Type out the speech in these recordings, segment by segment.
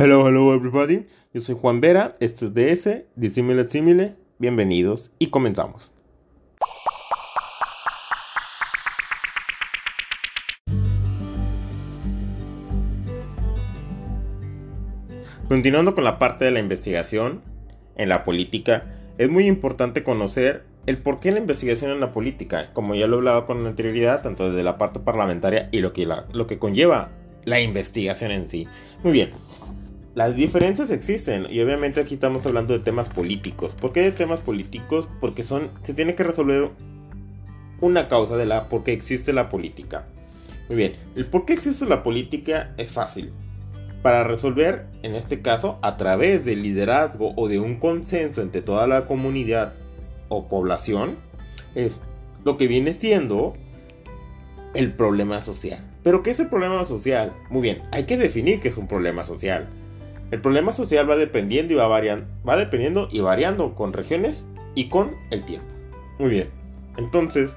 Hello, hello everybody. Yo soy Juan Vera, esto es DS, Disímile Simile. Bienvenidos y comenzamos. Continuando con la parte de la investigación en la política, es muy importante conocer el por qué la investigación en la política, como ya lo he hablado con anterioridad, tanto desde la parte parlamentaria y lo que, lo que conlleva la investigación en sí. Muy bien, las diferencias existen y obviamente aquí estamos hablando de temas políticos. ¿Por qué de temas políticos? Porque son se tiene que resolver una causa de la por qué existe la política. Muy bien, el por qué existe la política es fácil. Para resolver, en este caso, a través del liderazgo o de un consenso entre toda la comunidad o población, es lo que viene siendo el problema social. ¿Pero qué es el problema social? Muy bien, hay que definir qué es un problema social. El problema social va dependiendo y va variando, va dependiendo y variando con regiones y con el tiempo. Muy bien. Entonces,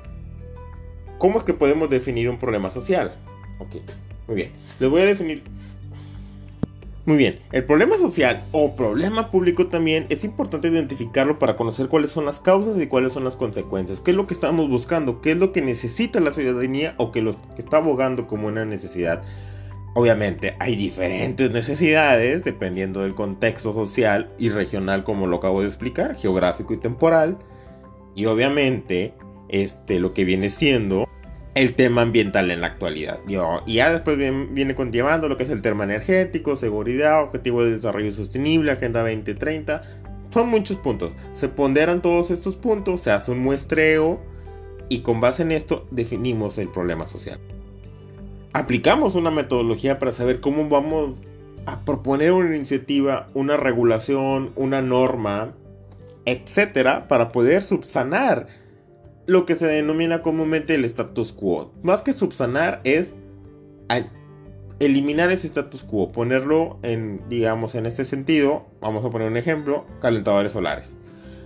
¿cómo es que podemos definir un problema social? Ok, muy bien. Les voy a definir. Muy bien, el problema social o problema público también es importante identificarlo para conocer cuáles son las causas y cuáles son las consecuencias, qué es lo que estamos buscando, qué es lo que necesita la ciudadanía o que, los, que está abogando como una necesidad. Obviamente hay diferentes necesidades dependiendo del contexto social y regional como lo acabo de explicar, geográfico y temporal. Y obviamente este, lo que viene siendo el tema ambiental en la actualidad. y ya después viene, viene continuando lo que es el tema energético, seguridad, objetivo de desarrollo sostenible, Agenda 2030. Son muchos puntos. Se ponderan todos estos puntos, se hace un muestreo y con base en esto definimos el problema social aplicamos una metodología para saber cómo vamos a proponer una iniciativa, una regulación, una norma, etcétera, para poder subsanar lo que se denomina comúnmente el status quo. Más que subsanar es eliminar ese status quo, ponerlo en, digamos, en este sentido, vamos a poner un ejemplo, calentadores solares.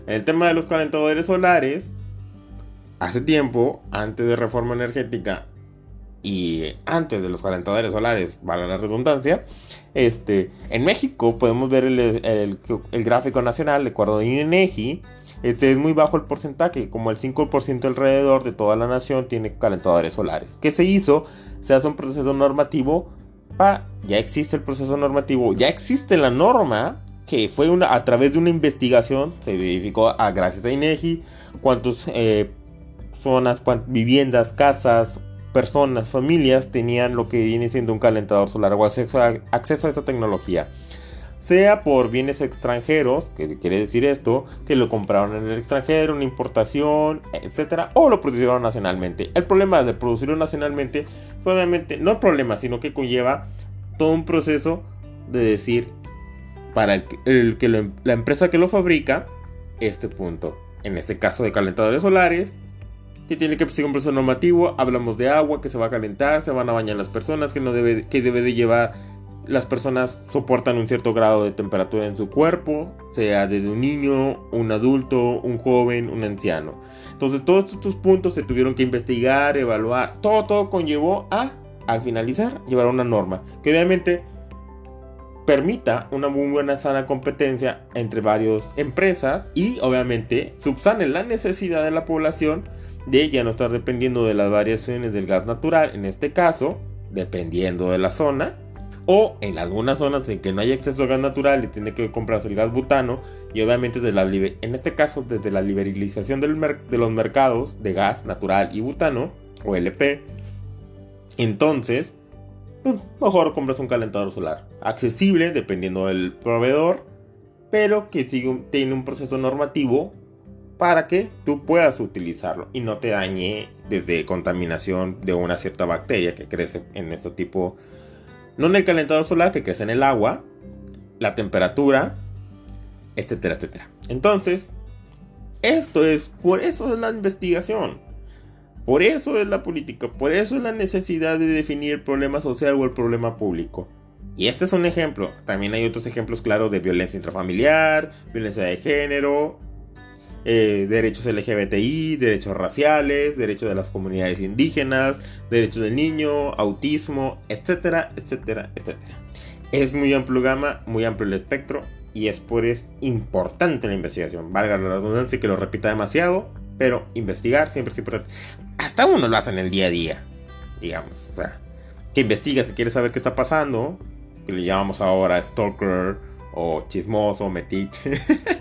En el tema de los calentadores solares, hace tiempo, antes de reforma energética, y antes de los calentadores solares, vale la redundancia, este, en México podemos ver el, gráfico nacional, de acuerdo a INEGI, este es muy bajo el porcentaje, como el 5% alrededor de toda la nación tiene calentadores solares. ¿Qué se hizo? Se hace un proceso normativo, ya existe el proceso normativo, ya existe la norma, que fue una, a través de una investigación, se verificó a, gracias a INEGI, cuántas eh, zonas, cuántas viviendas, casas, personas, familias tenían lo que viene siendo un calentador solar o acceso a, acceso esta tecnología. Sea por bienes extranjeros, que quiere decir esto, que lo compraron en el extranjero, una importación, etcétera, o lo produjeron nacionalmente. El problema de producirlo nacionalmente, obviamente, no el problema, sino que conlleva todo un proceso de decir para el, que la empresa que lo fabrica, este punto. En este caso de calentadores solares, que tiene que seguir un proceso normativo, hablamos de agua que se va a calentar, se van a bañar las personas, que no debe, que debe de llevar, las personas soportan un cierto grado de temperatura en su cuerpo, sea desde un niño, un adulto, un joven, un anciano. Entonces todos estos puntos se tuvieron que investigar, evaluar, todo, todo conllevó a, al finalizar, llevar una norma, que obviamente permita una muy buena sana competencia entre varias empresas y obviamente subsane la necesidad de la población de ya no estar dependiendo de las variaciones del gas natural, en este caso, dependiendo de la zona, o en algunas zonas en que no hay acceso a gas natural y tiene que comprarse el gas butano, y obviamente desde la, en este caso desde la liberalización de los mercados de gas natural y butano, o LP, entonces, pues, mejor compras un calentador solar, accesible dependiendo del proveedor, pero que tiene un proceso normativo para que tú puedas utilizarlo y no te dañe desde contaminación de una cierta bacteria que crece en este tipo, no en el calentador solar, que crece en el agua, la temperatura, etcétera, etcétera. Entonces, esto es, por eso es la investigación, por eso es la política, por eso es la necesidad de definir el problema social o el problema público. Y este es un ejemplo. También hay otros ejemplos claros de violencia intrafamiliar, violencia de género, eh, derechos LGBTI, derechos raciales, derechos de las comunidades indígenas, derechos del niño, autismo, etcétera, etcétera, etcétera. es muy amplio gama, muy amplio el espectro y es por eso importante la investigación. Valga la redundancia que lo repita demasiado, pero investigar siempre es importante. Hasta uno lo hace en el día a día, digamos. O sea, que investigas, que quieres saber qué está pasando, que le llamamos ahora stalker o chismoso, metiche.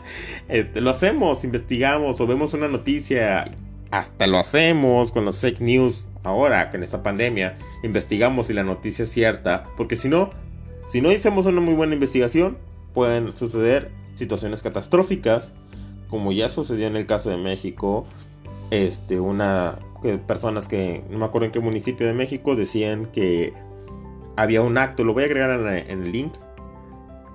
este, lo hacemos, investigamos o vemos una noticia, hasta lo hacemos con los fake news ahora, con esta pandemia, investigamos si la noticia es cierta, porque si no, si no hacemos una muy buena investigación, pueden suceder situaciones catastróficas, como ya sucedió en el caso de México, este, una que personas que no me acuerdo en qué municipio de México decían que había un acto, lo voy a agregar en, el link,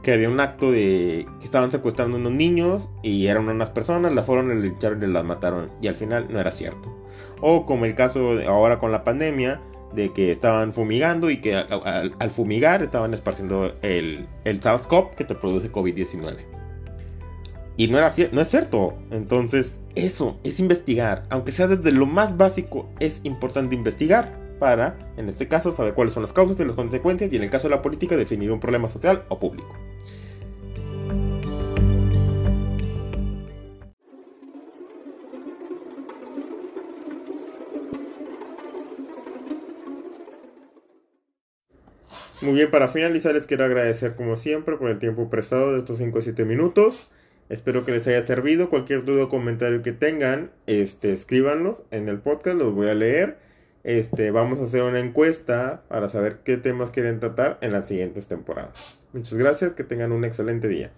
que había un acto de que estaban secuestrando unos niños y eran unas personas, las fueron, a lincharon y las mataron y al final no era cierto. O como el caso ahora con la pandemia, de que estaban fumigando y que al, fumigar estaban esparciendo el, el SARS-CoV que te produce COVID-19. Y no, era, no es cierto. Entonces, eso es investigar. Aunque sea desde lo más básico, es importante investigar para, en este caso, saber cuáles son las causas y las consecuencias y en el caso de la política, definir un problema social o público. Muy bien, para finalizar les quiero agradecer como siempre por el tiempo prestado de estos 5 o 7 minutos. Espero que les haya servido. Cualquier duda o comentario que tengan, este, escríbanlos en el podcast, los voy a leer. Este, vamos a hacer una encuesta para saber qué temas quieren tratar en las siguientes temporadas. Muchas gracias, que tengan un excelente día.